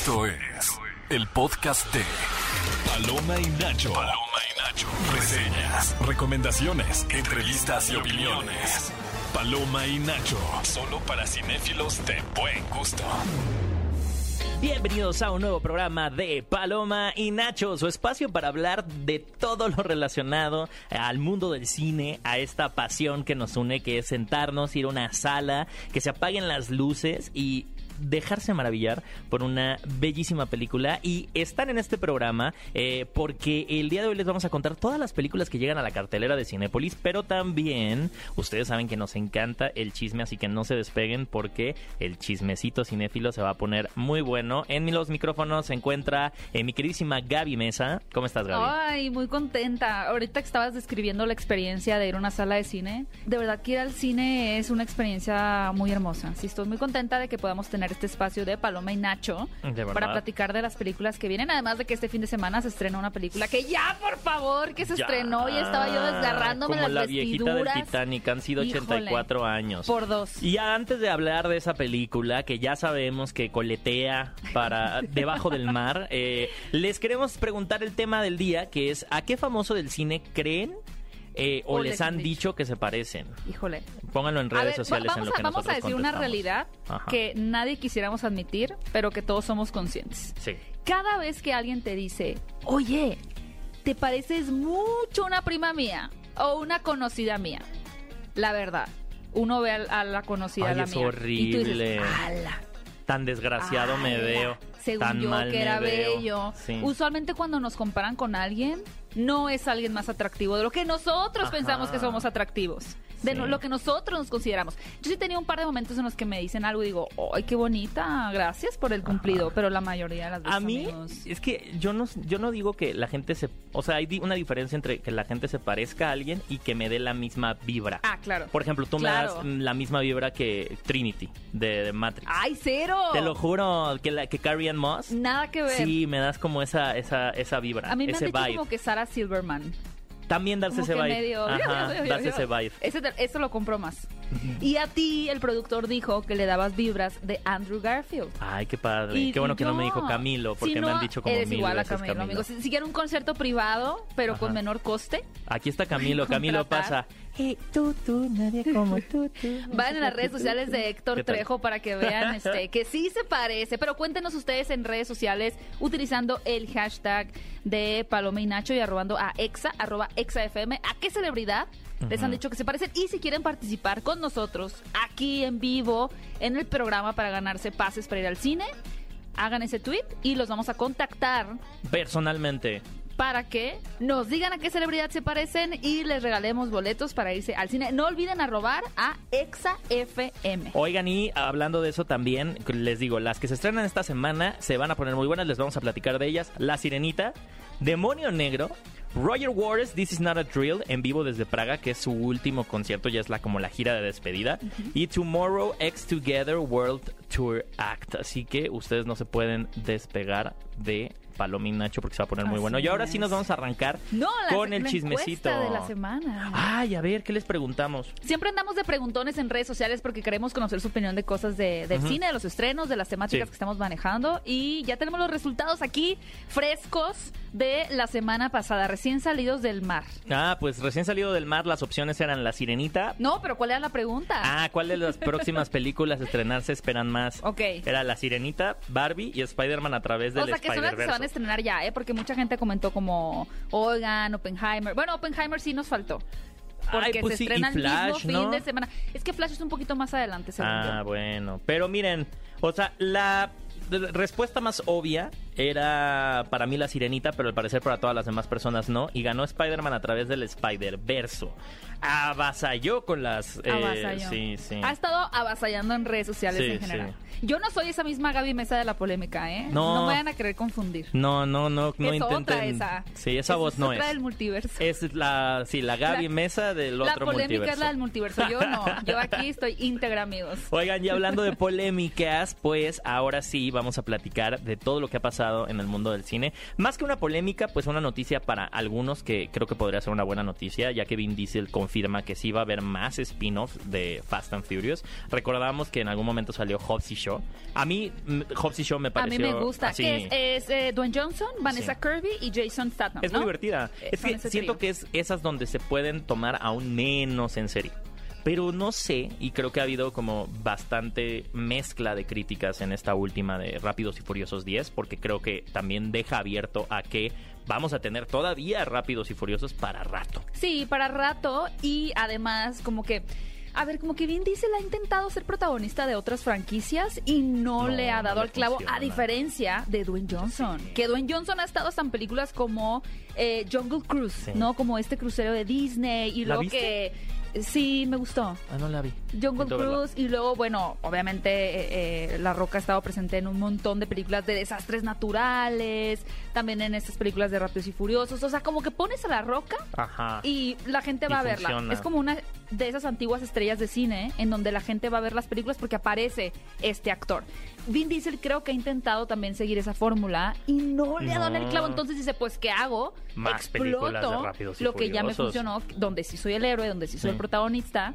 Esto es el podcast de Paloma y Nacho. Paloma y Nacho. Reseñas, recomendaciones, entrevistas y opiniones. Paloma y Nacho. Solo para cinéfilos de buen gusto. Bienvenidos a un nuevo programa de Paloma y Nacho, su espacio para hablar de todo lo relacionado al mundo del cine, a esta pasión que nos une, que es sentarnos, ir a una sala, que se apaguen las luces y dejarse maravillar por una bellísima película y están en este programa eh, porque el día de hoy les vamos a contar todas las películas que llegan a la cartelera de Cinépolis, pero también ustedes saben que nos encanta el chisme, así que no se despeguen porque el chismecito cinéfilo se va a poner muy bueno. En los micrófonos se encuentra eh, mi queridísima Gaby Mesa. ¿Cómo estás, Gaby? Ay, muy contenta. Ahorita que estabas describiendo la experiencia de ir a una sala de cine, de verdad que ir al cine es una experiencia muy hermosa. Sí, estoy muy contenta de que podamos tener este espacio de Paloma y Nacho para platicar de las películas que vienen. Además de que este fin de semana se estrena una película que ya, por favor, que se Ya. estrenó y estaba yo desgarrándome Como las la viejita del. Titanic, han sido Híjole. 84 años. Por dos. Y antes de hablar de esa película, que ya sabemos que coletea para debajo del mar, eh, les queremos preguntar el tema del día, que es ¿a qué famoso del cine creen eh, o, les han dicho que se parecen? Híjole. Pónganlo en redes ver, sociales vamos, en lo a, que vamos a decir una realidad Ajá. que nadie quisiéramos admitir, pero que todos somos conscientes. Sí. Cada vez que alguien te dice, oye, te pareces mucho a una prima mía o una conocida mía, la verdad, uno ve a, a la conocida, Ay, la es mía, y tú horrible. dices, ala. Tan desgraciado me ala". veo. Según tan yo mal que era bello. Sí. Usualmente cuando nos comparan con alguien, no es alguien más atractivo de lo que nosotros Ajá. pensamos que somos atractivos. De Sí. no- lo que nosotros nos consideramos. Yo sí tenía un par de momentos en los que me dicen algo y digo, ¡ay, qué bonita! Gracias por el cumplido. Pero la mayoría de las veces. A mí, amigos, es que yo no, yo no digo que la gente se... O sea, hay una diferencia entre que la gente se parezca a alguien y que me dé la misma vibra. Ah, claro. Por ejemplo, tú Claro. me das la misma vibra que Trinity de, de Matrix. ¡Ay, cero! Te lo juro, que, la, que Carrie Ann Moss. Nada que ver. Sí, me das como esa, esa, esa vibra, A mí me han ese dicho vibe. como que Sarah Silverman. También darse ese vibe. medio... Ajá, darse ese vibe. Ese, eso lo compro más. Y a ti, el productor dijo que le dabas vibras de Andrew Garfield. Ay, qué padre. Y- qué bueno que no me dijo Camilo, porque si me han dicho como eres mil igual a Camilo, Camilo. amigo. Si, si quieren un concierto privado, pero Ajá. con menor coste, Aquí está Camilo, Camilo pasa. Hey, tú, tú, nadie como tú, tú. vayan a las redes sociales de Héctor. Trejo para que vean este que sí se parece. Pero cuéntenos ustedes en redes sociales utilizando el hashtag de Paloma y Nacho y arrobando a exa, arroba exafm. ¿A qué celebridad les han dicho que se parecen? Y si quieren participar con nosotros aquí en vivo en el programa para ganarse pases para ir al cine, hagan ese tweet y los vamos a contactar Personalmente. Para que nos digan a qué celebridad se parecen y les regalemos boletos para irse al cine. No olviden arrobar a ExaFM. Oigan, y hablando de eso también, les digo, las que se estrenan esta semana se van a poner muy buenas, les vamos a platicar de ellas. La Sirenita, Demonio Negro, Roger Waters, This Is Not a Drill, en vivo desde Praga, que es su último concierto, ya es la como la gira de despedida. Y Tomorrow X Together World Tour Act. Así que ustedes no se pueden despegar de Paloma y Nacho porque se va a poner muy bueno. Y ahora sí nos vamos a arrancar No, la, con el la chismecito. de la semana. Ay, a ver, ¿qué les preguntamos? Siempre andamos de preguntones en redes sociales porque queremos conocer su opinión de cosas de, del cine, de los estrenos, de las temáticas Sí. que estamos manejando. Y ya tenemos los resultados aquí frescos de la semana pasada, recién salidos del mar. Ah, pues recién salido del mar, las opciones eran La Sirenita. No, pero ¿cuál era la pregunta? Ah, ¿cuál de las próximas películas a estrenarse esperan más? Ok. Era La Sirenita, Barbie y Spider-Man a través del O sea, que son las que se van a estrenar ya, ¿eh? Porque mucha gente comentó como, oigan, Oppenheimer. Bueno, Oppenheimer sí nos faltó. Porque Ay, pues se sí, estrena el Flash, mismo ¿no? fin de semana. Es que Flash es un poquito más adelante, según Ah, yo. bueno. Pero miren, o sea, la respuesta más obvia era para mí La Sirenita, pero al parecer para todas las demás personas no. Y ganó Spider-Man a través del Spider-Verso. Avasalló con las... eh, Avasalló. sí, sí. Ha estado avasallando en redes sociales Sí, en general. Yo no soy esa misma Gaby Mesa de la polémica, ¿eh? No. me vayan a querer confundir. No, no, no, no es intenten... otra esa. Sí, esa voz no es. otra del multiverso. Es la, sí, la Gaby La- Mesa del la otro polémica multiverso. es la del multiverso. Yo no. Yo aquí estoy íntegra, amigos. Oigan, y hablando de polémicas, pues ahora sí vamos a platicar de todo lo que ha pasado en el mundo del cine. Más que una polémica, pues una noticia para algunos que creo que podría ser una buena noticia, ya que Vin Diesel confirma que sí va a haber más spin-offs de Fast and Furious. Recordábamos que en algún momento salió Hobbs y Shaw. A mí, mm, Hobbs y Shaw me A pareció mí me gusta. así- Que es, es, eh, Dwayne Johnson, Vanessa Sí. Kirby y Jason Statham. Es ¿no? muy divertida. Eh, Es que siento trío. que es esas donde se pueden tomar aún menos en serio. Pero no sé, y creo que ha habido como bastante mezcla de críticas en esta última de Rápidos y Furiosos 10, porque creo que también deja abierto a que vamos a tener todavía Rápidos y Furiosos para rato. Sí, para rato y además como que... A ver, como que Vin Diesel ha intentado ser protagonista de otras franquicias y no, No, le ha dado al clavo, funciona. a diferencia de Dwayne Johnson. Que Dwayne Johnson ha estado hasta en películas como eh, Jungle Cruise, Sí. ¿no? Como este crucero de Disney y ¿La luego viste? que... Sí, me gustó. Ah, no la vi. Jungle verla. Cruise y luego, bueno, obviamente eh, eh, La Roca ha estado presente en un montón de películas de desastres naturales, también en estas películas de Rápidos y Furiosos, o sea, como que pones a La Roca Ajá. y la gente Y va a verla. funciona. Es como una de esas antiguas estrellas de cine en donde la gente va a ver las películas porque aparece este actor. Vin Diesel creo que ha intentado también seguir esa fórmula y no le ha dado el clavo. Entonces dice, pues, ¿qué hago? Más de y lo que ya me funcionó, donde sí soy el héroe, donde sí soy Sí. el protagonista.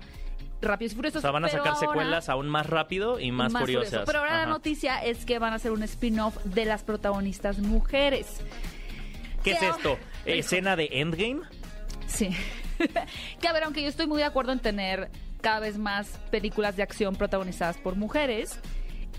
Rápidos y Furiosos. O sea, van a sacar ahora- secuelas aún más rápido y más, curiosas. Pero ahora la noticia es que van a hacer un spin-off de las protagonistas mujeres. ¿Qué es esto? ¿Escena de Endgame? Sí. que a ver, aunque yo estoy muy de acuerdo en tener cada vez más películas de acción protagonizadas por mujeres,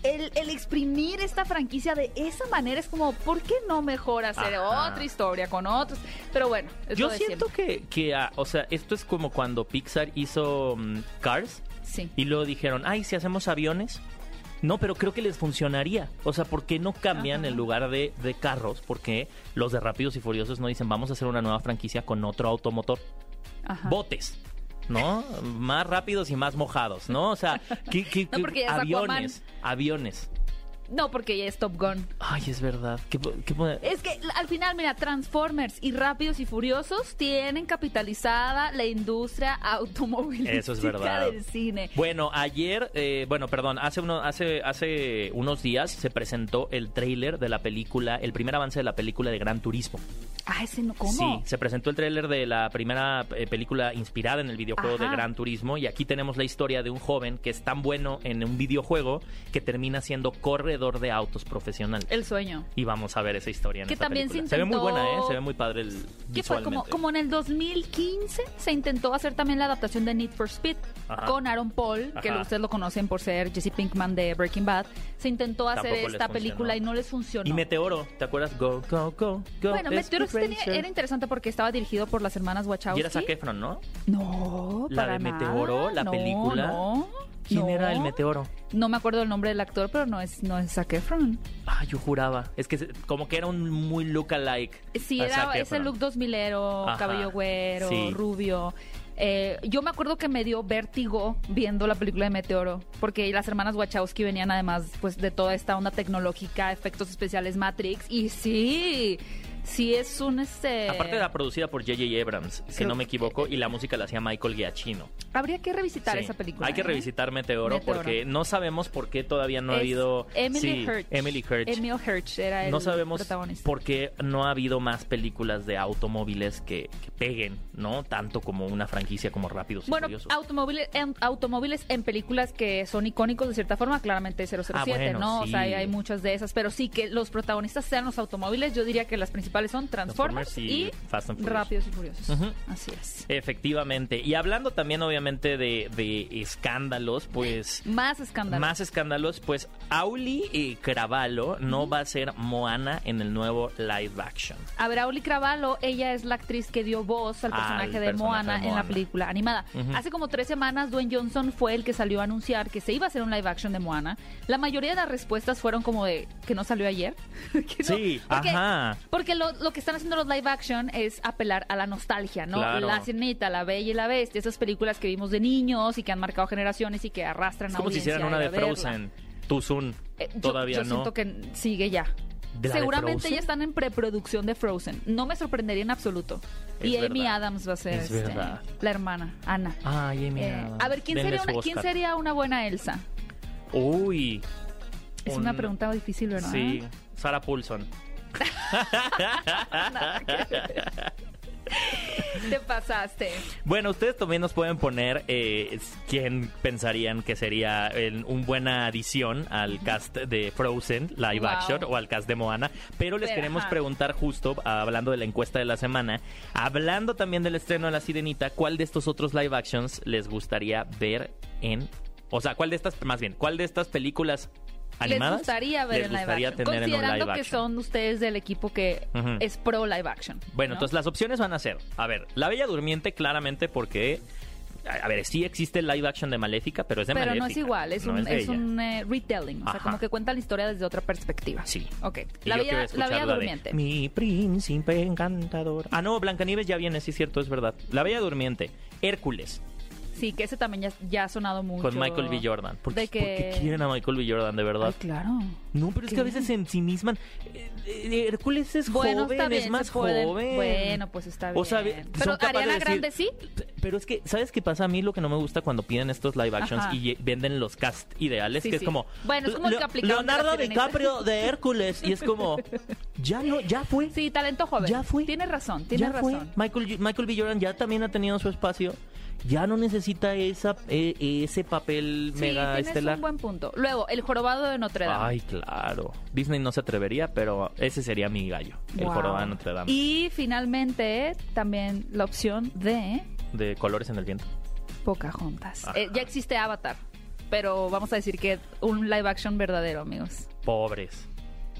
el, el exprimir esta franquicia de esa manera es como, ¿por qué no mejor hacer Ajá. otra historia con otros? Pero bueno, es Yo lo de siento siempre. que, que ah, o sea, esto es como cuando Pixar hizo mm, Cars Sí. y luego dijeron, ay, si hacemos aviones. No, pero creo que les funcionaría. O sea, ¿por qué no cambian Ajá. en lugar de, de carros? Porque los de Rápidos y Furiosos no dicen, vamos a hacer una nueva franquicia con otro automotor. Ajá. Botes. ¿No? Más rápidos y más mojados, ¿no? O sea, ¿qué, qué- No, qué- porque ya es aviones, aviones. No, porque ya es Top Gun. Ay, es verdad. ¿Qué, qué pone- Es que al final, mira, Transformers y Rápidos y Furiosos tienen capitalizada la industria automovilística Eso es verdad. del cine. Bueno, ayer, eh, bueno, perdón, hace, uno, hace, hace unos días se presentó el tráiler de la película, el primer avance de la película de Gran Turismo. Ah, ese no, ¿cómo? Sí, se presentó el tráiler de la primera eh, película inspirada en el videojuego Ajá. de Gran Turismo y aquí tenemos la historia de un joven que es tan bueno en un videojuego que termina siendo corredor de autos profesional. El sueño. Y vamos a ver esa historia en Que esta también se película. ve muy buena, ¿eh? Se ve muy padre el Que fue como, como en el 2015 se intentó hacer también la adaptación de Need for Speed Ajá. con Aaron Paul, que Ajá. ustedes lo conocen por ser Jesse Pinkman de Breaking Bad. Se intentó hacer Tampoco esta película y no les funcionó. Y Meteoro, ¿te acuerdas? Go, go, go, go. bueno, Meteoro tenía- era interesante porque estaba dirigido por las hermanas Wachowski. Y era Zac Efron, ¿no? No, La para de nada. Meteoro, la No, película. No, ¿Quién no. era el Meteoro? No me acuerdo el nombre del actor, pero no es, no es Zac Efron. Ah, yo juraba. Es que como que era un muy look-alike. Sí, a era ese look 2000ero, Ajá, cabello güero, sí. rubio. Eh, yo me acuerdo que me dio vértigo viendo la película de Meteoro, porque las hermanas Wachowski venían además pues de toda esta onda tecnológica, efectos especiales Matrix, y sí, sí es un este... Aparte era producida por J.J. Abrams, si Creo no me que- equivoco, y la música la hacía Michael Giacchino. Habría que revisitar Sí, esa película. Hay que ¿eh? revisitar Meteoro, Meteoro. porque no sabemos por qué todavía no ha habido... Emily Sí, Hirsch. Emily Hirsch. Emil Hirsch era el no sabemos protagonista. por qué no ha habido más películas de automóviles que, que peguen, ¿no? Tanto como una franquicia como Rápidos y Bueno, Furiosos. automóviles en, automóviles en películas que son icónicos de cierta forma, claramente 007, Ah, bueno, ¿no? O sea, hay muchas de esas, pero sí que los protagonistas sean los automóviles, yo diría que las principales son Transformers, Transformers y y, Fast and Furious. Rápidos y Furiosos. Así es. Efectivamente. Y hablando también, obviamente, de, de escándalos, pues... Más escándalos. Más escándalos, pues Auli y Cravallo no va a ser Moana en el nuevo live action. A ver, Auli Cravallo, ella es la actriz que dio voz al Al personaje, de, personaje Moana de en la película animada. Hace como tres semanas, Dwayne Johnson fue el que salió a anunciar que se iba a hacer un live action de Moana. La mayoría de las respuestas fueron como de que no salió ayer. Que no- Sí, porque, ajá. Porque lo, lo que están haciendo los live action es apelar a la nostalgia, ¿no? Claro. La Sirenita, La Bella y la Bestia, esas películas que vimos de niños y que han marcado generaciones y que arrastran Es a como si hicieran una de. Frozen. Soon. Eh, yo- Todavía yo no. siento que sigue ya. ¿De la de Seguramente ya están en preproducción de Frozen. No me sorprendería en absoluto. Es y Amy verdad. Adams va a ser Es este, la hermana, Ana. Ay, Amy Eh, Adams. a ver, ¿quién Denle sería, una, ¿quién Oscar. sería una buena Elsa? Uy. Es un- una pregunta difícil, ¿verdad? Sí, Sarah Paulson. Te pasaste. Bueno, ustedes también nos pueden poner eh, quién pensarían que sería el- un buena adición al cast de Frozen live Wow. action o al cast de Moana. Pero les Pero, queremos ajá. preguntar justo, hablando de la encuesta de la semana, hablando también del estreno de La Sirenita, ¿cuál de estos otros live actions les gustaría ver en... O sea, ¿cuál de estas, más bien, cuál de estas películas animadas les gustaría ver les en live gustaría action. tener en un Considerando live que action? son ustedes del equipo que es pro live action. Bueno, ¿no? entonces las opciones van a ser, a ver, La Bella Durmiente claramente porque, a ver, sí existe el live action de Maléfica, pero es de Pero Maléfica. no es igual, es no un, es un eh, retelling. O sea, como que cuenta la historia desde otra perspectiva. Sí. Ok. La Bella, la Bella la de, Durmiente. Mi príncipe encantador. Ah, no, Blancanieves ya viene, sí, cierto, es verdad. La Bella Durmiente. Hércules, Sí, que ese también ya, ya ha sonado mucho. con Michael B. Jordan. ¿Por, de quieren a Michael B. Jordan, de verdad? Ay, claro. no, pero es que a veces en sí misman. eh, eh, Hércules es Bueno, joven, está bien, es se más pueden- joven. Bueno, pues está bien. O sea, ve- Pero son capaces Ariana decir- Grande sí. Pero es que, ¿sabes qué pasa? A mí lo que no me gusta cuando piden estos live actions Ajá. y venden los cast ideales, Sí, que es sí. como... Bueno, es como el que "Leo- aplicaron de la Leonardo Sirenita". DiCaprio de Hércules. Y es como, ya no, ya fue. Sí, talento joven. Ya fue. Tienes razón, tienes ya fue. razón. Michael, Michael B. Jordan ya también ha tenido su espacio. Ya no necesita esa, eh, ese papel Sí, mega tienes estelar. un buen punto. Luego, El Jorobado de Notre Dame. Ay, claro. Disney no se atrevería, pero ese sería mi gallo. El Wow. jorobado de Notre Dame. Y finalmente, también la opción de De colores en el viento. Pocahontas. Eh, ya existe Avatar, pero vamos a decir que un live action verdadero, amigos. Pobres.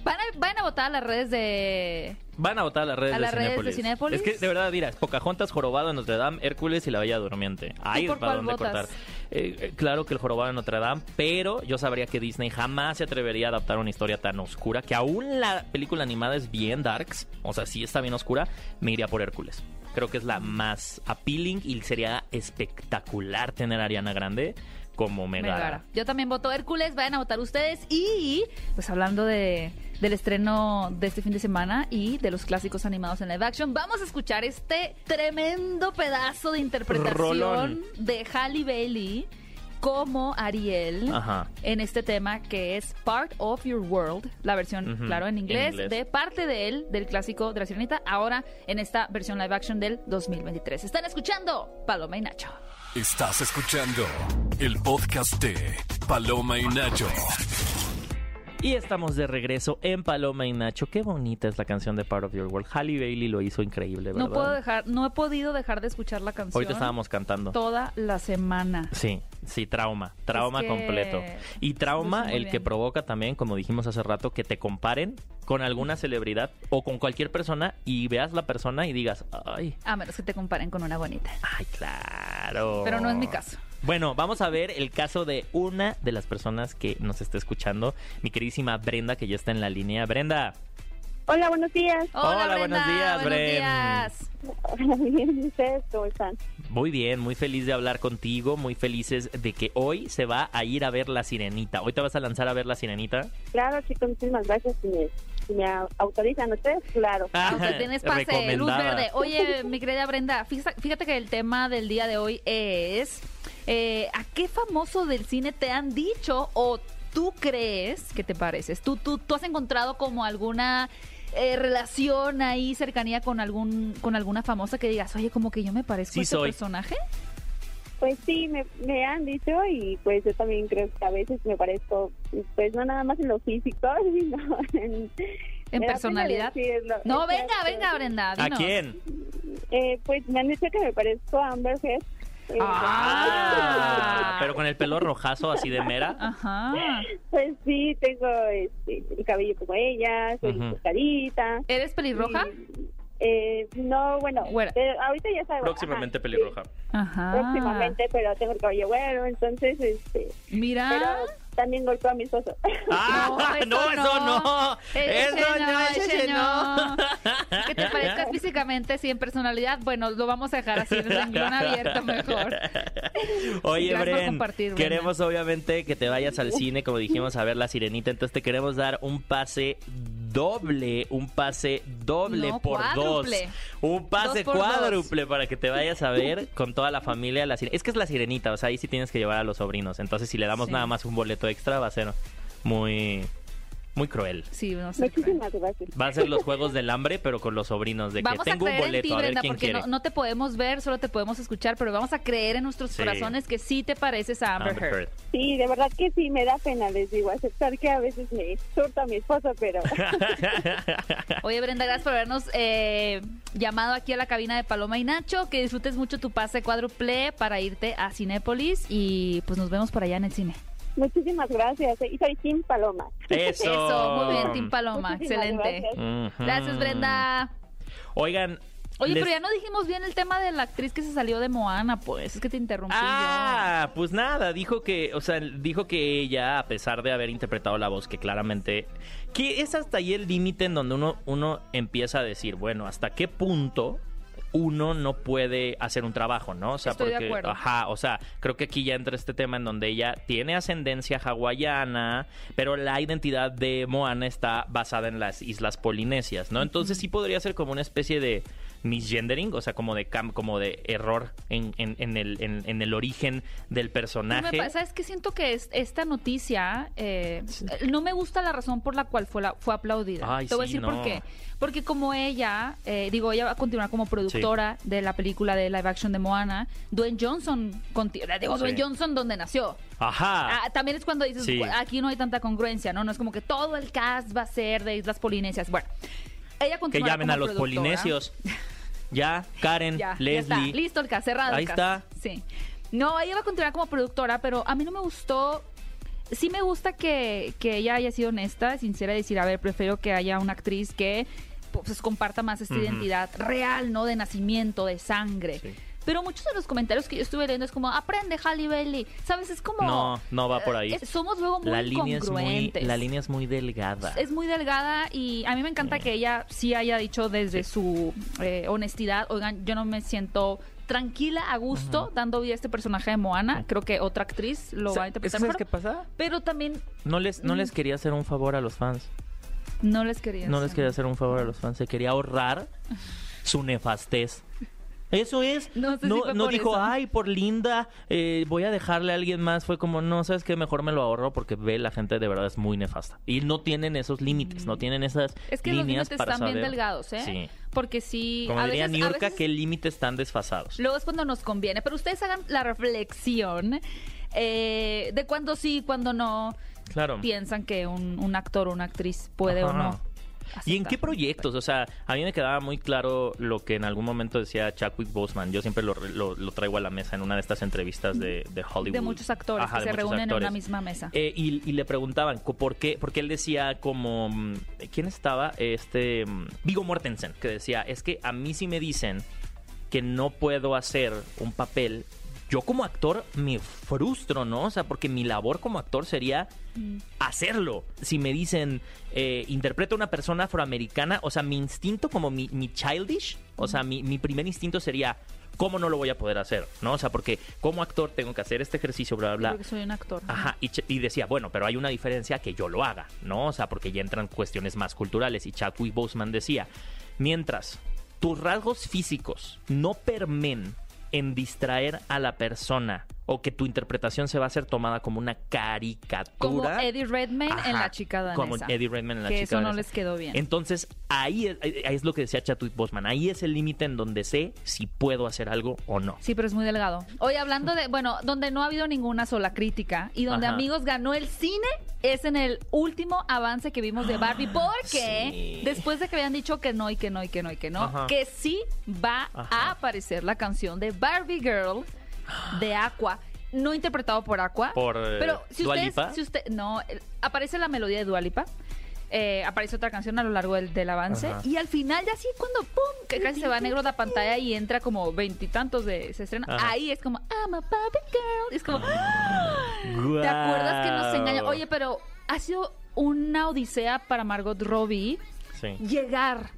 Van a, van a votar a las redes de... Van a votar a las redes, ¿A de, redes de Cinépolis. Es que de verdad dirás, Pocahontas, Jorobado de Notre Dame, Hércules y la Bella Durmiente. Ahí es para dónde votas? cortar. Eh, eh, claro que el Jorobado de Notre Dame, pero yo sabría que Disney jamás se atrevería a adaptar una historia tan oscura, que aún la película animada es bien darks, o sea, sí está bien oscura, me iría por Hércules. Creo que es la más appealing y sería espectacular tener a Ariana Grande como Megara. Megara. Yo también voto Hércules, vayan a votar ustedes. Y, pues hablando de, del estreno de este fin de semana y de los clásicos animados en live action, vamos a escuchar este tremendo pedazo de interpretación Rolón. de Halle Bailey como Ariel Ajá. en este tema que es Part of Your World, la versión, claro, en en inglés, inglés. de parte de él, del clásico de la Sirenita, ahora en esta versión live action del 2023. Están escuchando Paloma y Nacho. Estás escuchando el podcast de Paloma y Nacho. Y estamos de regreso en Paloma y Nacho. Qué bonita es la canción de Part of Your World. Halle Bailey lo hizo increíble, ¿verdad? No puedo dejar, no he podido dejar de escuchar la canción. Ahorita estábamos cantando. toda la semana. Sí, sí, trauma, trauma que completo. Y trauma el que provoca también, como dijimos hace rato, que te comparen con alguna celebridad o con cualquier persona y veas la persona y digas, ay, A menos que te comparen con una bonita. ay, claro. Pero no es mi caso. Bueno, vamos a ver el caso de una de las personas que nos está escuchando, mi queridísima Brenda, que ya está en la línea. Brenda, Hola, buenos días. Hola, Hola, buenos días, buenos Bren. días. Hola, bien, ¿y ustedes cómo están? muy bien, muy feliz de hablar contigo, muy felices de que hoy se va a ir a ver la sirenita. ¿Hoy te vas a lanzar a ver la sirenita? Claro, chicos, muchísimas gracias si me, si me au- autorizan ustedes, claro. Aunque tienes pase, luz verde. Oye, mi querida Brenda, fíjate, fíjate que el tema del día de hoy es eh, ¿a qué famoso del cine te han dicho o tú crees que te pareces? ¿Tú, tú, tú has encontrado como alguna eh, relación ahí, cercanía con algún con alguna famosa que digas, oye, como que yo me parezco Sí a ese soy. personaje? Pues sí, me, me han dicho y pues yo también creo que a veces me parezco, pues no nada más en lo físico, sino en... ¿En me da pena personalidad? decirlo. No, venga, Exacto. venga, Brenda. ¿A dinos. quién? Eh, pues me han dicho que me parezco a Amber Heard. Ah, pero con el pelo rojazo así de mera. Ajá. Pues sí, tengo este, el cabello como ella, soy Ujú. carita. ¿Eres pelirroja? Eh, no, bueno, Güera. pero ahorita ya sabes. Próximamente ajá, pelirroja. Ajá. próximamente, pero tengo el cabello güero, entonces, este, Mira. pero también golpeo a mi esposo. Ah, no, eso no. Ese Eso no, ese no. Que te parezcas físicamente, sí, en personalidad. Bueno, lo vamos a dejar así, en renglón abierto mejor. Oye, Bren, queremos obviamente que te vayas al cine, como dijimos, a ver La Sirenita. Entonces te queremos dar un pase doble, un pase doble No, por cuádruple. dos. Un pase Dos cuádruple para que te vayas a ver con toda la familia La. Es que es La Sirenita, o sea, ahí sí tienes que llevar a los sobrinos. Entonces si le damos Sí. nada más un boleto extra, va a ser muy, muy cruel. Sí, no sé. Muchísimas gracias. Va a ser los juegos del hambre, pero con los sobrinos, de que a tengo un creer en boleto, ti, a ver Brenda, quién porque quiere. no, no te podemos ver, solo te podemos escuchar, pero vamos a creer en nuestros Sí. corazones que sí te pareces a Amber, Amber Heard. Heard. Sí, de verdad que sí, me da pena, les digo, aceptar que a veces me surta mi esposo, pero Oye, Brenda, gracias por habernos eh, llamado aquí a la cabina de Paloma y Nacho. Que disfrutes mucho tu pase cuádruple para irte a Cinépolis y pues nos vemos por allá en el cine. Muchísimas gracias. Y soy Tim Paloma. Eso. Eso, muy bien, Tim Paloma, Muchísimas excelente. gracias. Brenda. Oigan. Oye, les- pero ya no dijimos bien el tema de la actriz que se salió de Moana, pues. Es que te interrumpí Ah, pues nada, dijo que, o sea, dijo que ella, a pesar de haber interpretado la voz, que claramente, que es hasta ahí el límite en donde uno, uno empieza a decir, bueno, hasta qué punto uno no puede hacer un trabajo, ¿no? O sea, Estoy de porque, acuerdo. ajá, o sea, creo que aquí ya entra este tema en donde ella tiene ascendencia hawaiana, pero la identidad de Moana está basada en las islas polinesias, ¿no? Entonces sí podría ser como una especie de misgendering, o sea, como de cam- como de error en, en- en el, en, en el origen del yo. personaje. Me pa- ¿Sabes qué? Siento que es- esta noticia eh, no me gusta la razón por la cual fue, la, fue aplaudida. Ay, Te voy a decir por no. qué. Porque como ella, eh, digo, ella va a continuar como productora de la película de live action de Moana, Dwayne Johnson, digo. Dwayne Johnson donde nació. Ajá. Ah, también es cuando dices, aquí no hay tanta congruencia, ¿no? No es como que todo el cast va a ser de Islas Polinesias. Bueno, ella que llamen a los productora. polinesios. Ya, Karen, Ya, ya Leslie. está. Listo el cast, cerrado Ahí el está. Sí. No, ella va a continuar como productora, pero a mí no me gustó. Sí me gusta que, que ella haya sido honesta, sincera, y decir, a ver, prefiero que haya una actriz que pues comparta más esta identidad real, ¿no? De nacimiento, de sangre. Sí. Pero muchos de los comentarios que yo estuve leyendo es como, aprende Halle Bailey. ¿Sabes? Es como... No, no va por ahí. eh, somos luego muy la línea es muy, la línea es muy delgada. Es muy delgada y a mí me encanta que ella sí haya dicho desde su eh, honestidad, oigan, yo no me siento tranquila, a gusto, dando vida a este personaje de Moana. Creo que otra actriz lo va a interpretar ¿Sabes qué pasa? Pero también No les, no les quería hacer un favor a los fans. no les quería No les hacer. quería hacer un favor a los fans. Se quería ahorrar su nefastez. Eso es. No sé si no no dijo, eso. ay, por linda, eh, voy a dejarle a alguien más. Fue como, no, ¿sabes qué? Mejor me lo ahorro porque ve, la gente de verdad es muy nefasta. Y no tienen esos límites, no tienen esas Mm. Es que los líneas límites para están bien saber. delgados, ¿eh? Sí. Porque sí, Como a diría veces, Niurka, veces- ¿qué límites están desfasados? Luego es cuando nos conviene. Pero ustedes hagan la reflexión eh, de cuándo sí, cuándo no Claro. piensan que un, un actor o una actriz puede o Ajá. ¿Y en qué proyectos? O sea, a mí me quedaba muy claro lo que en algún momento decía Chadwick Boseman. Yo siempre lo, lo- lo traigo a la mesa en una de estas entrevistas de, de Hollywood. De muchos actores Ajá, que se reúnen en una misma mesa. Eh, y, y le preguntaban por qué, porque él decía como mm, ¿quién estaba? Este mm, Vigo Mortensen, que decía, es que a mí sí me dicen que no puedo hacer un papel. Yo como actor me frustro, ¿no? O sea, porque mi labor como actor sería hacerlo. Si me dicen, eh, interpreta a una persona afroamericana, o sea, mi instinto como mi, mi childish, o sea, mi, mi primer instinto sería, ¿cómo no lo voy a poder hacer? ¿No? O sea, porque como actor tengo que hacer este ejercicio, bla, bla, bla. Porque soy un actor. Ajá, y decía, bueno, pero hay una diferencia que yo lo haga, ¿no? O sea, porque ya entran cuestiones más culturales. Y Chadwick Boseman decía, mientras tus rasgos físicos no permen en distraer a la persona o que tu interpretación se va a hacer tomada como una caricatura. Como Eddie Redmayne en La chica danesa. Como Eddie Redmayne en La que chica eso no les quedó bien. Entonces, ahí es, ahí es lo que decía Chadwick Boseman. Ahí es el límite en donde sé si puedo hacer algo o no. Sí, pero es muy delgado. Hoy hablando de, bueno, donde no ha habido ninguna sola crítica y donde Ajá. Amigos ganó el cine es en el último avance que vimos de Barbie porque sí. después de que habían dicho que no y que no y que no y que no, Ajá. que sí va Ajá. a aparecer la canción de Barbie Girl de Aqua. No interpretado por Aqua. Por, eh, pero si Dua ustedes, Lipa. si usted, no, eh, aparece la melodía de Dualipa. aparece otra canción a lo largo del, del avance Ajá. y al final ya así cuando pum que casi se va negro la pantalla y entra como veintitantos de se estrena Ajá. ahí es como I'm a Barbie girl y es como ¡ah! ¿te acuerdas que nos engaña? Oye pero ha sido una odisea para Margot Robbie Sí. llegar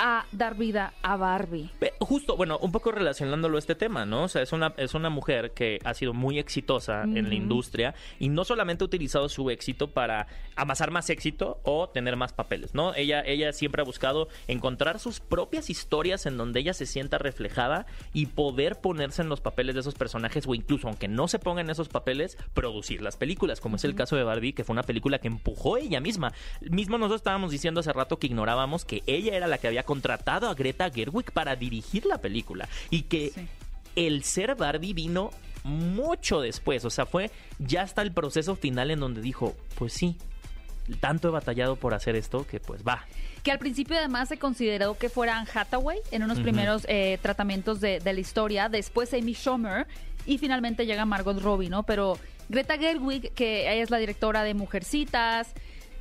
a dar vida a Barbie. Justo, bueno, un poco relacionándolo a este tema, ¿no? O sea, es una, es una mujer que ha sido muy exitosa en la industria y no solamente ha utilizado su éxito para amasar más éxito o tener más papeles, ¿no? Ella, ella siempre ha buscado encontrar sus propias historias en donde ella se sienta reflejada y poder ponerse en los papeles de esos personajes o incluso, aunque no se ponga en esos papeles, producir las películas, como es el caso de Barbie, que fue una película que empujó ella misma. Mismo nosotros estábamos diciendo hace rato que ignorábamos que ella era la que había contratado a Greta Gerwig para dirigir la película y que Sí. el ser Barbie vino mucho después, o sea, fue ya hasta el proceso final en donde dijo, pues sí, tanto he batallado por hacer esto que pues va. Que al principio además se consideró que fuera Anne Hathaway en unos primeros eh, tratamientos de, de la historia, después Amy Schumer y finalmente llega Margot Robbie, ¿no? Pero Greta Gerwig, que ella es la directora de Mujercitas,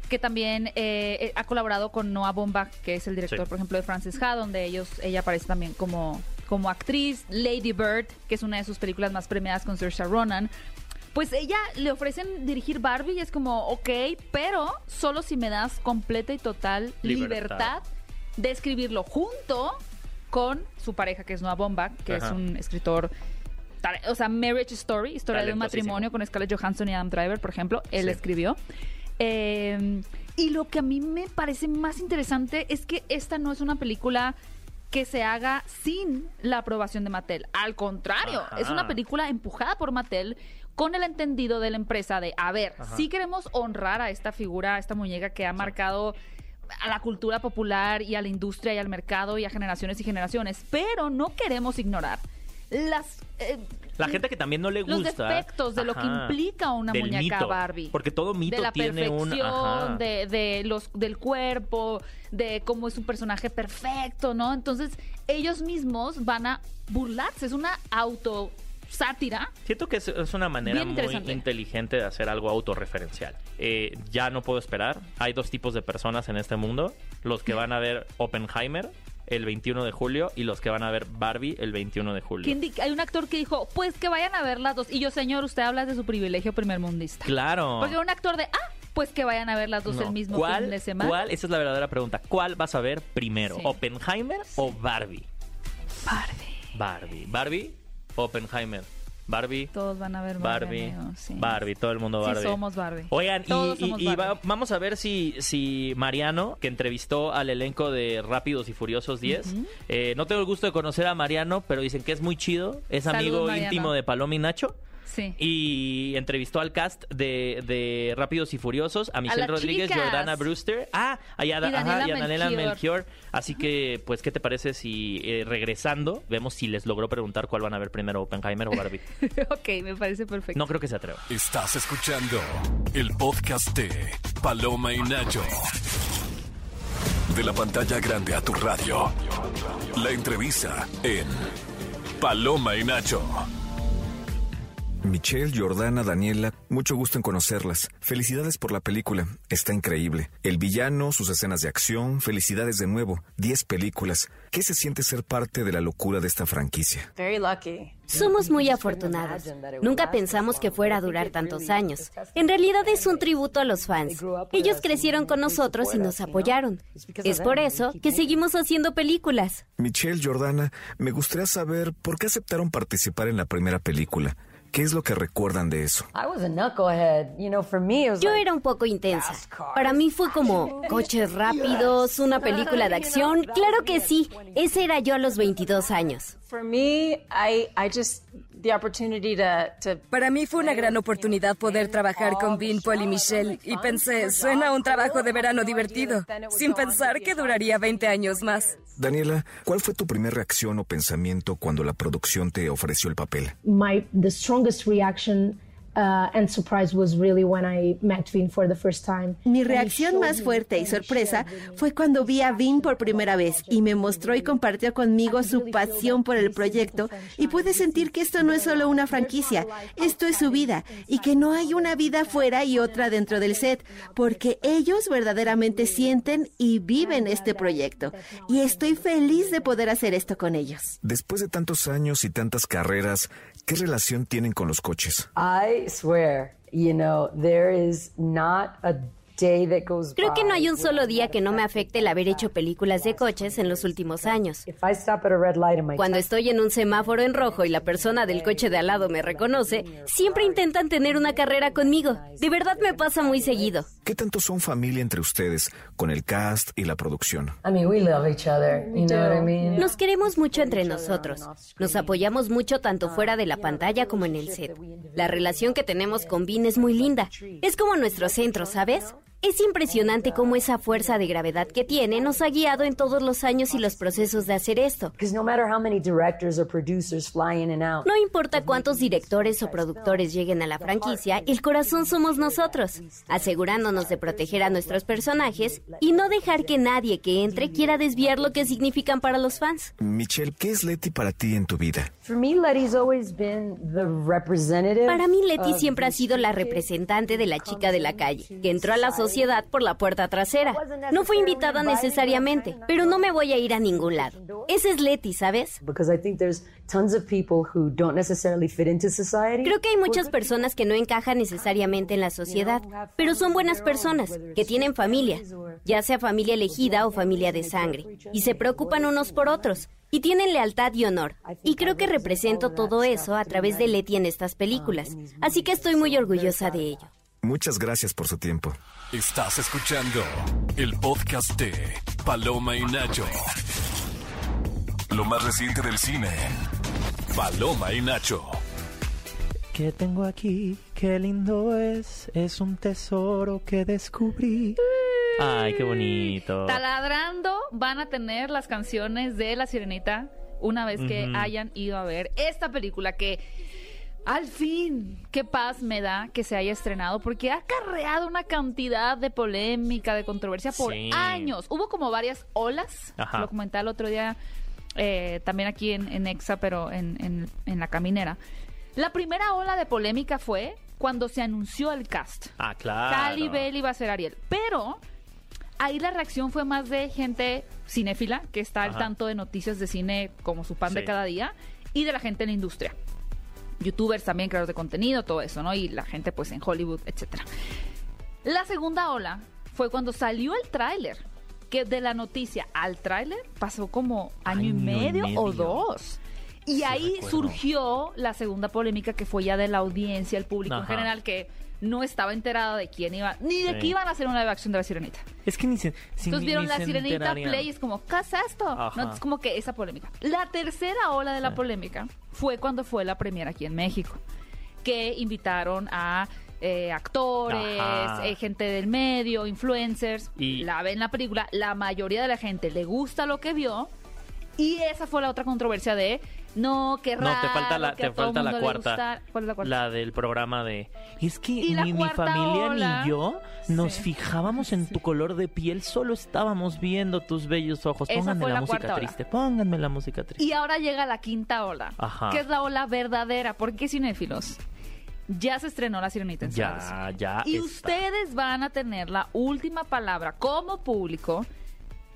que también eh, eh, ha colaborado con Noah Baumbach, que es el director, Sí. por ejemplo, de Frances Ha, donde ellos, ella aparece también como, como actriz. Lady Bird, que es una de sus películas más premiadas con Saoirse Ronan. Pues ella le ofrecen dirigir Barbie y es como, ok, pero solo si me das completa y total Libertad. libertad, de escribirlo junto con su pareja, que es Noah Baumbach, que Ajá. es un escritor... O sea, Marriage Story, historia de un matrimonio con Scarlett Johansson y Adam Driver, por ejemplo, él Sí. escribió. Eh, y lo que a mí me parece más interesante es que esta no es una película que se haga sin la aprobación de Mattel. Al contrario, Ajá. es una película empujada por Mattel con el entendido de la empresa de, a ver, sí queremos honrar a esta figura, a esta muñeca que ha marcado a la cultura popular y a la industria y al mercado y a generaciones y generaciones, pero no queremos ignorar las eh, La gente que también no le los gusta. defectos de lo que implica una muñeca mito, Barbie. Porque todo mito de la tiene un. perfección, ajá. de, de los, del cuerpo, de cómo es un personaje perfecto, ¿no? Entonces, ellos mismos van a burlarse. Es una auto sátira. Siento que es, es una manera muy inteligente de hacer algo autorreferencial. Eh, ya no puedo esperar. Hay dos tipos de personas en este mundo. Los que van a ver Oppenheimer el 21 de julio y los que van a ver Barbie el 21 de julio. ¿Quién di- Hay un actor que dijo, pues que vayan a ver las dos. Y yo, señor, usted habla de su privilegio primermundista. Claro. Porque un actor de, ah, pues que vayan a ver las dos No. el mismo ¿Cuál, fin de semana. ¿Cuál? Esa es la verdadera pregunta. ¿Cuál vas a ver primero? Sí. ¿Oppenheimer o Barbie? Barbie. Barbie. Barbie, Oppenheimer. Barbie, Todos van a ver Barbie. Barbie, amigo, sí. Barbie, todo el mundo Sí, Barbie. somos Barbie. Oigan, y, Todos y- somos y Barbie. va- vamos a ver si, si Mariano, que entrevistó al elenco de Rápidos y Furiosos 10, eh, no tengo el gusto de conocer a Mariano, pero dicen que es muy chido, es Salud, amigo Mariano. íntimo de Paloma y Nacho. Sí. Y entrevistó al cast de, de Rápidos y Furiosos, a Michelle Rodríguez, chicas. Jordana Brewster, ah, a Yada- Y ajá, Daniela y a Daniela Melchior. Melchior. Así que, pues, ¿qué te parece si eh, regresando vemos si les logró preguntar cuál van a ver primero, Oppenheimer o Barbie? ok, me parece perfecto. No creo que se atreva. Estás escuchando el podcast de Paloma y Nacho. De la pantalla grande a tu radio. La entrevista en Paloma y Nacho. Michelle, Jordana, Daniela, mucho gusto en conocerlas. Felicidades por la película, está increíble. El villano, sus escenas de acción, felicidades de nuevo. Diez películas. ¿Qué se siente ser parte de la locura de esta franquicia? Very lucky. Somos muy afortunados. Nunca pensamos que fuera a durar tantos años. En realidad es un tributo a los fans. Ellos crecieron con nosotros y nos apoyaron. Es por eso que seguimos haciendo películas. Michelle, Jordana, me gustaría saber por qué aceptaron participar en la primera película. ¿Qué es lo que recuerdan de eso? Yo era un poco intensa. Para mí fue como coches rápidos, una película de acción. Claro que sí. Ese era yo a los 22 años. Para mí fue una gran oportunidad poder trabajar con Vin, Paul y Michelle y pensé, suena un trabajo de verano divertido, sin pensar que duraría 20 años más. Daniela, ¿cuál fue tu primera reacción o pensamiento cuando la producción te ofreció el papel? my the strongest reaction uh, and surprise was really when I met Vin for the first time. Mi reacción más fuerte y sorpresa fue cuando vi a Vin por primera vez y me mostró y compartió conmigo su pasión por el proyecto y pude sentir que esto no es solo una franquicia, esto es su vida y que no hay una vida fuera y otra dentro del set, porque ellos verdaderamente sienten y viven este proyecto y estoy feliz de poder hacer esto con ellos. Después de tantos años y tantas carreras, ¿qué relación tienen con los coches? I swear, you know, there is not a Creo que no hay un solo día que no me afecte el haber hecho películas de coches en los últimos años. Cuando estoy en un semáforo en rojo y la persona del coche de al lado me reconoce, siempre intentan tener una carrera conmigo. De verdad me pasa muy seguido. ¿Qué tanto son familia entre ustedes con el cast y la producción? Nos queremos mucho entre nosotros. Nos apoyamos mucho tanto fuera de la pantalla como en el set. La relación que tenemos con Vin es muy linda. Es como nuestro centro, ¿sabes? Es impresionante cómo esa fuerza de gravedad que tiene nos ha guiado en todos los años y los procesos de hacer esto. No importa cuántos directores o productores lleguen a la franquicia, el corazón somos nosotros, asegurándonos de proteger a nuestros personajes y no dejar que nadie que entre quiera desviar lo que significan para los fans. Michelle, ¿qué es Letty para ti en tu vida? Para mí, Letty siempre ha sido la representante de la chica de la calle, que entró a la sociedad por la puerta trasera. No fue invitada necesariamente, pero no me voy a ir a ningún lado. Ese es Letty, ¿sabes? Creo que hay muchas personas que no encajan necesariamente en la sociedad, pero son buenas personas, que tienen familia, ya sea familia elegida o familia de sangre, y se preocupan unos por otros. Y tienen lealtad y honor. Y creo que represento todo eso a través de Letty en estas películas. Así que estoy muy orgullosa de ello. Muchas gracias por su tiempo. Estás escuchando el podcast de Paloma y Nacho. Lo más reciente del cine. Paloma y Nacho. ¿Qué tengo aquí? Qué lindo es. Es un tesoro que descubrí. Ay, qué bonito. Taladrando van a tener las canciones de La Sirenita una vez que hayan ido a ver esta película que al fin, qué paz me da que se haya estrenado porque ha acarreado una cantidad de polémica, de controversia por años. Hubo como varias olas, lo comenté el otro día eh, también aquí en, Exa, pero en, la caminera. La primera ola de polémica fue cuando se anunció el cast. Ah, claro. Cali Bell iba a ser Ariel. Pero ahí la reacción fue más de gente cinéfila, que está al tanto de noticias de cine como su pan de cada día, y de la gente en la industria youtubers también, creadores de contenido, todo eso, ¿no? Y la gente pues en Hollywood, etcétera. La segunda ola fue cuando salió el tráiler, que de la noticia al tráiler pasó como año, y, medio o dos. Y ahí surgió la segunda polémica que fue ya de la audiencia, el público en general, que no estaba enterada de quién iba, ni de qué iban a hacer una live action de la sirenita. Es que ni se. Entonces vieron la sirenita play y es como, ¿qué es esto? No, es como que esa polémica. La tercera ola de la polémica fue cuando fue la premiera aquí en México, que invitaron a eh, actores, eh, gente del medio, influencers, y la ven la película, la mayoría de la gente le gusta lo que vio y esa fue la otra controversia de no, qué raro. No, te falta la, te falta la cuarta, ¿Cuál es la cuarta. La del programa de. Es que ni mi familia ni yo nos fijábamos en tu color de piel, solo estábamos viendo tus bellos ojos. Pónganme la, música triste, pónganme la música triste. Y ahora llega la quinta ola, Ajá. que es la ola verdadera. ¿Por qué cinéfilos? Ya se estrenó La Sirenita en Ya, ya. Y ustedes van a tener la última palabra como público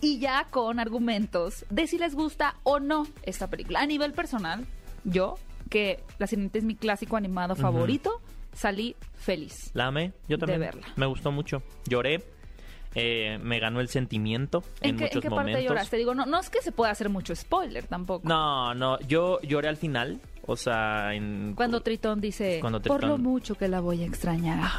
y ya con argumentos de si les gusta o no esta película. A nivel personal, yo, que La Sirenita es mi clásico animado favorito, salí feliz. La amé, yo también. De verla. Me gustó mucho. Lloré. Eh, me ganó el sentimiento en, ¿En qué, ¿en qué parte lloraste? Digo, no, no es que se pueda hacer mucho spoiler tampoco. No, no, yo lloré al final. O sea, en... Cuando Tritón dice, por lo mucho que la voy a extrañar.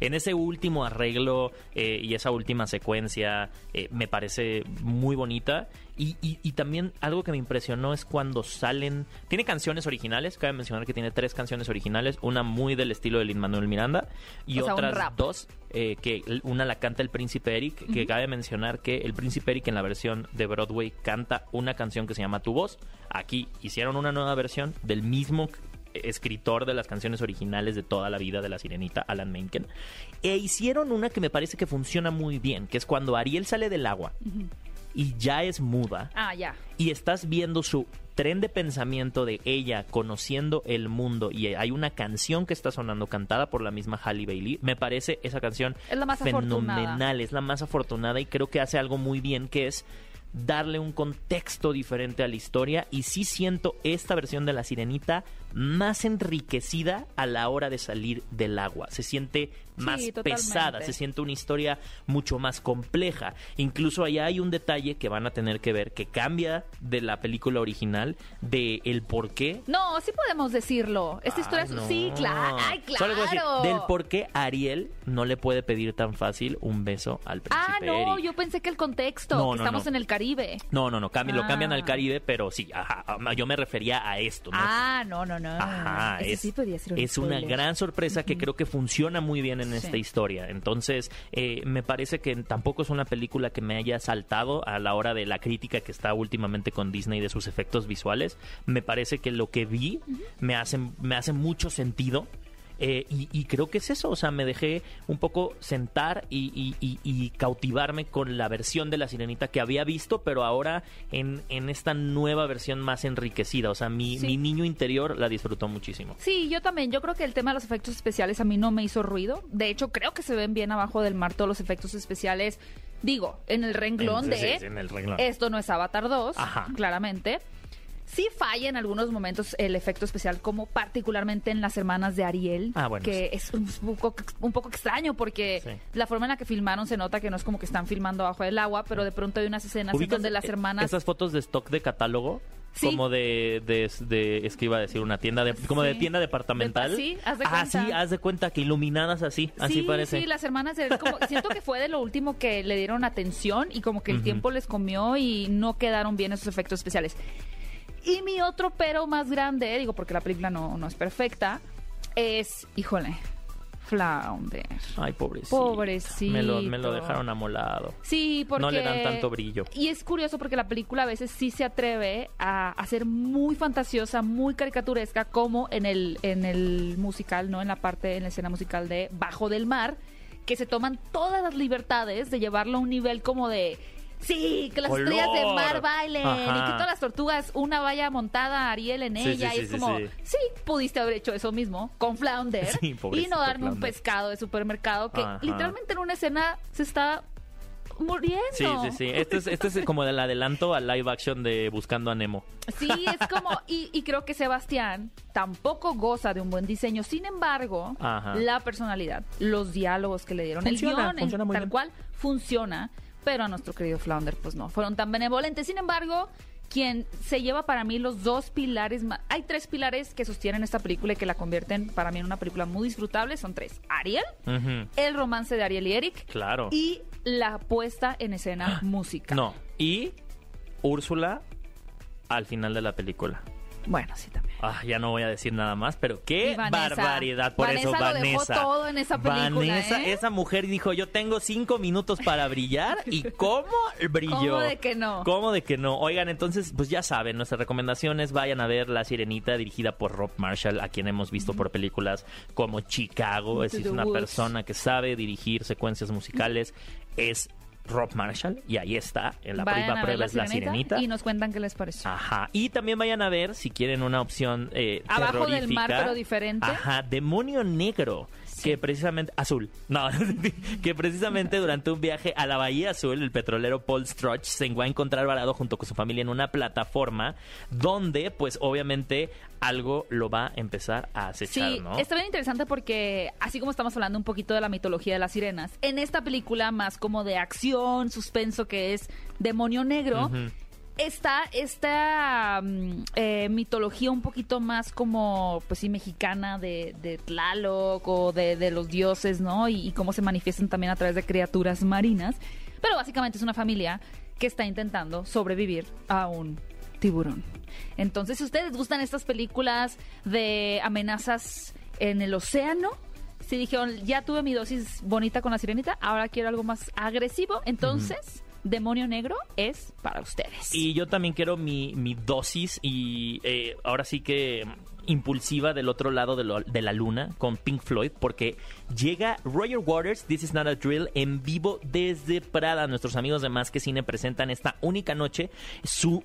En ese último arreglo eh, y esa última secuencia eh, me parece muy bonita. Y, y, también algo que me impresionó es cuando salen... Tiene canciones originales, cabe mencionar que tiene tres canciones originales. Una muy del estilo de Lin Manuel Miranda y otras dos eh, que una la canta el Príncipe Eric, que cabe mencionar que el Príncipe Eric en la versión de Broadway canta una canción que se llama Tu Voz. Aquí hicieron una nueva versión del mismo escritor de las canciones originales de toda la vida de la sirenita, Alan Menken. E hicieron una que me parece que funciona muy bien, que es cuando Ariel sale del agua y ya es muda. Ah, ya. Y estás viendo su tren de pensamiento de ella conociendo el mundo y hay una canción que está sonando cantada por la misma Halle Bailey. Me parece esa canción es la más fenomenal, es la más afortunada y creo que hace algo muy bien que es darle un contexto diferente a la historia y sí siento esta versión de La Sirenita más enriquecida a la hora de salir del agua. Se siente más Sí, pesada, se siente una historia mucho más compleja. Incluso allá hay un detalle que van a tener que ver que cambia de la película original de el por qué. No, sí podemos decirlo. Esta historia es... No. Sí, claro. Ay, Solo decir, claro. del por qué Ariel no le puede pedir tan fácil un beso al príncipe Ah, no, Eric. yo pensé que el contexto, No, que no, estamos en el Caribe. No, no, no, cambi- lo cambian Ah. al Caribe, pero sí, ajá, yo me refería a esto, ¿no? Ah, no, no, no. Ajá, Ese es, sí podía ser un es una gran sorpresa que creo que funciona muy bien en Sí. esta historia. Entonces, eh, me parece que tampoco es una película que me haya saltado a la hora de la crítica que está últimamente con Disney de sus efectos visuales. Me parece que lo que vi me, hace, me hace mucho sentido. Eh, y, y creo que es eso, o sea, me dejé un poco sentar y, y- y- y cautivarme con la versión de la sirenita que había visto, pero ahora en, en esta nueva versión más enriquecida. O sea, mi, Sí. mi niño interior la disfrutó muchísimo. Sí, yo también. Yo creo que el tema de los efectos especiales a mí no me hizo ruido. De hecho, creo que se ven bien abajo del mar todos los efectos especiales. Digo, en el renglón En- de... sí, sí, en el renglón. Esto no es Avatar 2, Ajá. claramente. Sí falla en algunos momentos el efecto especial, como particularmente en las hermanas de Ariel, Ah, bueno, que es un poco, un poco extraño porque Sí. la forma en la que filmaron se nota que no es como que están filmando abajo del agua, pero de pronto hay unas escenas en ¿Ubicas donde las e- hermanas... Esas fotos de stock de catálogo. Sí. Como de, de, de- es que iba a decir una tienda, de, como de tienda departamental. De- sí, haz de Ah, cuenta. sí, haz de cuenta que iluminadas así, así sí, parece. Sí, las hermanas de como, siento que fue de lo último que le dieron atención y como que el tiempo les comió y no quedaron bien esos efectos especiales. Y mi otro pero más grande, digo porque la película no, no es perfecta, es, híjole, Flounder. Ay, pobrecito. Pobrecito. Me lo, me lo dejaron amolado. Sí, porque... No le dan tanto brillo. Y es curioso porque la película a veces sí se atreve a, a ser muy fantasiosa, muy caricaturesca, como en el, en el musical, ¿no? En la parte, en la escena musical de Bajo del Mar, que se toman todas las libertades de llevarlo a un nivel como de... Sí, que las Color. estrellas de mar bailen Ajá. y que todas las tortugas, una vaya montada a Ariel en Sí, ella. sí, y es sí, como, sí. sí, pudiste haber hecho eso mismo con Flounder Sí, y pobrecito no darme un Flounder. pescado de supermercado que Ajá. literalmente en una escena se está muriendo. Sí, sí, sí. Este es, este es como el adelanto al live action de Buscando a Nemo. Sí, es como, y, y creo que Sebastián tampoco goza de un buen diseño. Sin embargo, Ajá. la personalidad, los diálogos que le dieron, Funciona, el guion, funciona muy tal bien. cual, funciona. Pero a nuestro querido Flounder, pues no, fueron tan benevolentes. Sin embargo, quien se lleva para mí los dos pilares más... Hay tres pilares que sostienen esta película y que la convierten para mí en una película muy disfrutable. Son tres. Ariel, el romance de Ariel y Eric Claro. y la puesta en escena música. No. Y Úrsula al final de la película. Bueno, sí, también. Ah, ya no voy a decir nada más, pero qué Vanessa. barbaridad. Por eso, Vanessa lo dejó Vanessa. todo en esa película, Vanessa, ¿eh? esa mujer dijo: Yo tengo cinco minutos para brillar. ¿Y cómo brilló? ¿Cómo de que no? ¿Cómo de que no? Oigan, entonces, pues ya saben, nuestras recomendaciones: vayan a ver La Sirenita, dirigida por Rob Marshall, a quien hemos visto por películas como Chicago. Es, es una persona que sabe dirigir secuencias musicales. Es Rob Marshall, y ahí está, en la Vayan prueba a ver prueba es La Sirenita. y nos cuentan qué les pareció. Ajá. Y también vayan a ver si quieren una opción eh, Abajo del mar, pero diferente. Ajá, Demonio Negro. Que precisamente. Azul. No, que precisamente durante un viaje a la Bahía Azul, el petrolero Paul Strutch se va a encontrar varado junto con su familia en una plataforma donde, pues obviamente, algo lo va a empezar a acechar, Sí, ¿no? está bien interesante porque así como estamos hablando un poquito de la mitología de las sirenas, en esta película más como de acción, suspenso que es Demonio Negro, Ujú. Está esta mm, eh, mitología un poquito más como, pues sí, mexicana de, de Tlaloc o de, de los dioses, ¿no? Y, y cómo se manifiestan también a través de criaturas marinas. Pero básicamente es una familia que está intentando sobrevivir a un tiburón. Entonces, si ustedes gustan estas películas de amenazas en el océano, si dijeron, ya tuve mi dosis bonita con la sirenita, ahora quiero algo más agresivo, entonces... Demonio Negro es para ustedes. Y yo también quiero mi, mi dosis y eh, ahora sí que impulsiva del otro lado de, lo- de la luna con Pink Floyd porque llega Roger Waters, This Is Not a Drill en vivo desde Prada. Nuestros amigos de Más que Cine presentan esta única noche su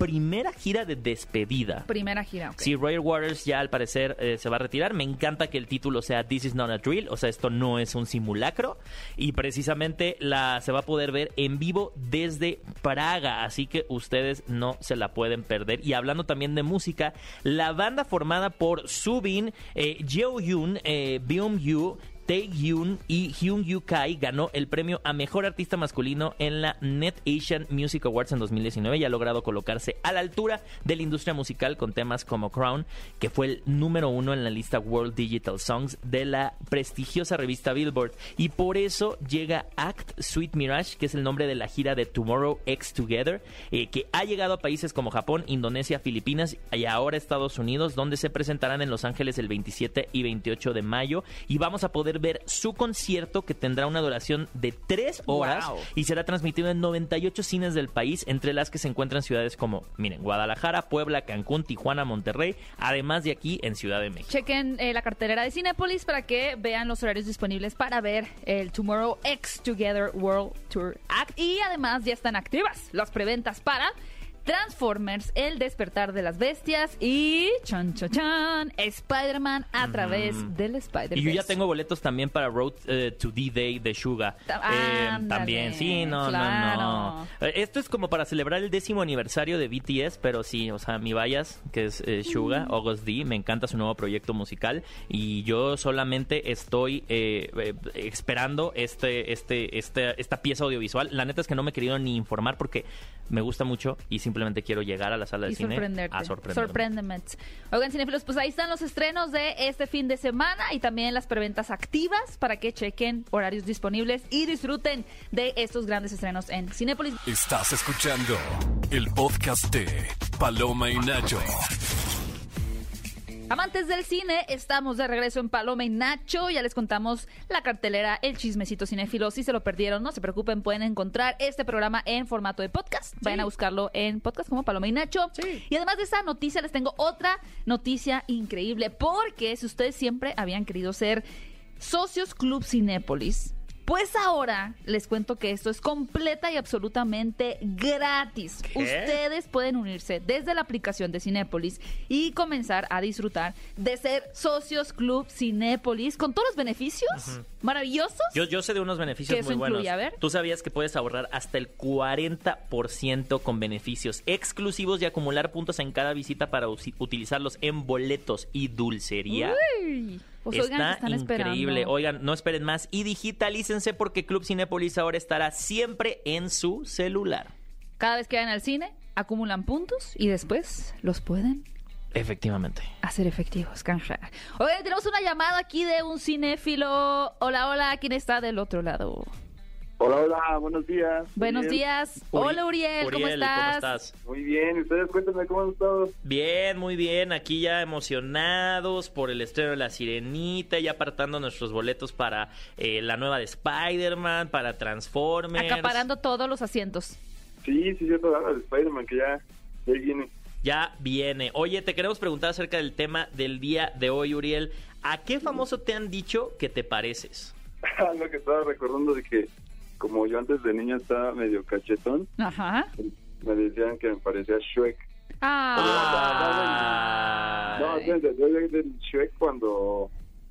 primera gira de despedida. Primera gira, ok. Sí, Roger Waters ya al parecer eh, se va a retirar. Me encanta que el título sea This is not a drill, o sea, esto no es un simulacro. Y precisamente la se va a poder ver en vivo desde Praga, así que ustedes no se la pueden perder. Y hablando también de música, la banda formada por Subin, eh, Jeo Yoon, eh, Byung Yu, Tae-hyun y Hyun Yu Kai ganó el premio a Mejor Artista Masculino en la Net Asian Music Awards en 2019 y ha logrado colocarse a la altura de la industria musical con temas como Crown, que fue el número uno en la lista World Digital Songs de la prestigiosa revista Billboard. Y por eso llega Act Sweet Mirage, que es el nombre de la gira de Tomorrow X Together, eh, que ha llegado a países como Japón, Indonesia, Filipinas y ahora Estados Unidos, donde se presentarán en Los Ángeles el 27 y 28 de mayo. Y vamos a poder ver su concierto que tendrá una duración de tres horas Wow. y será transmitido en 98 cines del país, entre las que se encuentran ciudades como, miren, Guadalajara, Puebla, Cancún, Tijuana, Monterrey, además de aquí en Ciudad de México. Chequen eh, la cartelera de Cinepolis para que vean los horarios disponibles para ver el Tomorrow X Together World Tour Act. Y además ya están activas las preventas para Transformers, El Despertar de las Bestias y chan chan chan Spider-Man a través del Spider-Man. Y yo ya tengo boletos también para Road eh, to D-Day de Suga. Eh, ándale, también, sí, no, no, claro. no. Eh, Esto es como para celebrar el décimo aniversario de BTS, pero sí, o sea, mi Bayas, que es eh, Suga, August D, me encanta su nuevo proyecto musical y yo solamente estoy eh, esperando este, este, este, esta pieza audiovisual. La neta es que no me he querido ni informar porque me gusta mucho y simplemente quiero llegar a la sala de y cine sorprenderte. a sorprenderme. Sorpréndeme. Oigan, cinefilos, pues ahí están los estrenos de este fin de semana y también las preventas activas para que chequen horarios disponibles y disfruten de estos grandes estrenos en Cinépolis. Estás escuchando el podcast de Paloma y Nacho. Amantes del cine, estamos de regreso en Paloma y Nacho. Ya les contamos la cartelera, el chismecito cinéfilo. Si se lo perdieron, no se preocupen, pueden encontrar este programa en formato de podcast. Vayan a buscarlo en podcast como Paloma y Nacho. Y además de esta noticia, les tengo otra noticia increíble. Porque si ustedes siempre habían querido ser socios Club Cinépolis, pues ahora les cuento que esto es completa y absolutamente gratis. ¿Qué? Ustedes pueden unirse desde la aplicación de Cinépolis y comenzar a disfrutar de ser socios Club Cinépolis con todos los beneficios maravillosos. Yo, yo sé de unos beneficios ¿Qué eso muy buenos. incluye? A ver. Tú sabías que puedes ahorrar hasta el 40% con beneficios exclusivos y acumular puntos en cada visita para utilizarlos en boletos y dulcería. Uy, pues oigan, ¿qué Está están increíble. esperando? Oigan, no esperen más y digitalícense porque Club Cinépolis ahora estará siempre en su celular. Cada vez que vayan al cine, acumulan puntos y después los pueden Efectivamente. hacer efectivos, canjear. Oigan, tenemos una llamada aquí de un cinéfilo. Hola, hola, ¿quién está del otro lado? Hola, hola, buenos días. Buenos bien. días. Uri- Hola, Uriel, ¿cómo Uriel, estás? Muy bien, ¿y ustedes cuéntenme cómo han estado? Bien, muy bien. Aquí ya emocionados por el estreno de La Sirenita, ya apartando nuestros boletos para eh, la nueva de Spider-Man, para Transformers. Acaparando todos los asientos. Sí, sí, cierto, habla de Spider-Man, que ya, ya viene. Ya viene. Oye, te queremos preguntar acerca del tema del día de hoy, Uriel. ¿A qué famoso te han dicho que te pareces? Lo que estaba recordando de que, como yo antes de niño estaba medio cachetón, Ajá. me decían que me parecía Shrek. Ah. No, desde desde del Shrek cuando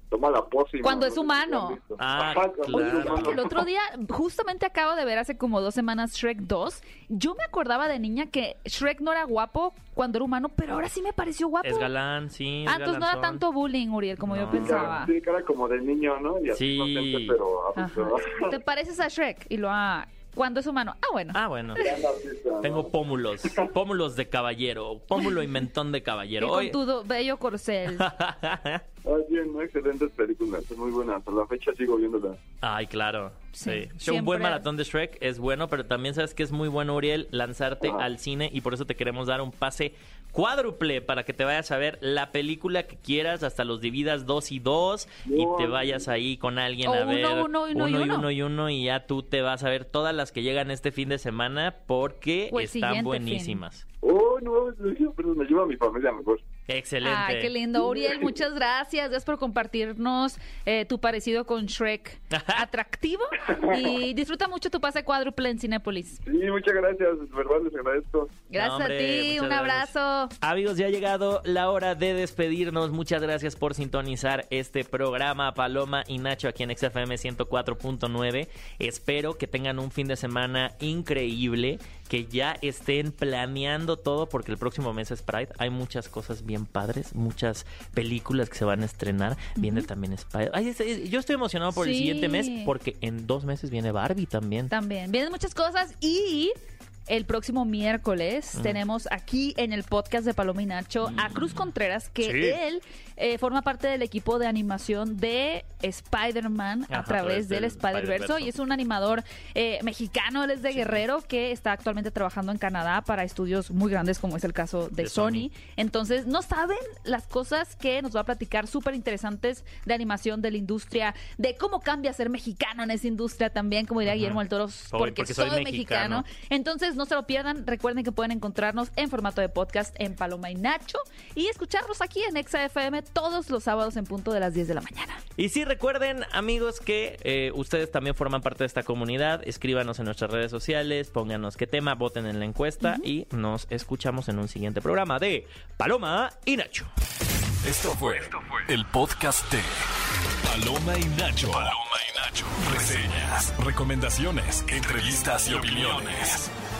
toma la pócima. Cuando no es humano. Ah, Ajá, cuando Oye, claro. humano. el otro día, justamente acabo de ver hace como dos semanas Shrek 2. Yo me acordaba de niña que Shrek no era guapo cuando era humano, pero ahora sí me pareció guapo. Es galán, sí. es Ah, entonces no era tanto bullying, Uriel, como yo pensaba. Sí, cara como de niño, ¿no? Y así Sí. pero. ¿Te pareces a Shrek? Y lo ah, cuando es humano. Ah, bueno. Ah, bueno. Tengo pómulos. Pómulos de caballero. Pómulo y mentón de y caballero. con Oye- tu bello corcel. Ah, bien, ¿no? excelentes películas, son muy buenas. A la fecha sigo viéndolas. Ay, claro. Sí, Sí. Un buen maratón de Shrek es bueno, pero también sabes que es muy bueno, Uriel, lanzarte Ajá. al cine y por eso te queremos dar un pase cuádruple para que te vayas a ver la película que quieras, hasta los dividas dos y dos y te vayas ahí con alguien O a uno, ver uno, uno y y uno. y uno y ya tú te vas a ver todas las que llegan este fin de semana porque el están siguiente fin. buenísimas. Oh, no, pero me lleva a mi familia mejor. Excelente. Ay, qué lindo. Uriel, muchas gracias. Gracias por compartirnos eh, tu parecido con Shrek atractivo. Y disfruta mucho tu pase cuádruple en Cinépolis. Sí, muchas gracias. Verdad, les agradezco. Gracias No, hombre, a ti. Un gracias. abrazo. Amigos, ya ha llegado la hora de despedirnos. Muchas gracias por sintonizar este programa Paloma y Nacho aquí en XFM 104.9. Espero que tengan un fin de semana increíble, que ya estén planeando todo porque el próximo mes es Pride. Hay muchas cosas bien padres, muchas películas que se van a estrenar. Viene también Spider. Ay, es- es- yo estoy emocionado por el siguiente mes porque en dos meses viene Barbie también. También. Vienen muchas cosas y el próximo miércoles Mm. tenemos aquí en el podcast de Paloma y Nacho a Cruz Contreras, que Sí. él eh, forma parte del equipo de animación de Spider-Man a través del Spider-Verse Spider-Verse. y es un animador eh, mexicano, él es de Guerrero, que está actualmente trabajando en Canadá para estudios muy grandes como es el caso de, De Sony. Sony. Entonces, no saben las cosas que nos va a platicar súper interesantes de animación de la industria, de cómo cambia ser mexicano en esa industria también, como diría Ajá. Guillermo del Toro, Soy- porque, porque soy, soy mexicano. mexicano. Entonces, no se lo pierdan. Recuerden que pueden encontrarnos en formato de podcast en Paloma y Nacho y escucharnos aquí en Exa FM todos los sábados en punto de las 10 de la mañana. Y sí, recuerden, amigos, que eh, ustedes también forman parte de esta comunidad. Escríbanos en nuestras redes sociales, pónganos qué tema, voten en la encuesta y nos escuchamos en un siguiente programa de Paloma y Nacho. Esto fue el podcast de Paloma y Nacho. Paloma y Nacho. Reseñas, recomendaciones, entrevistas y opiniones.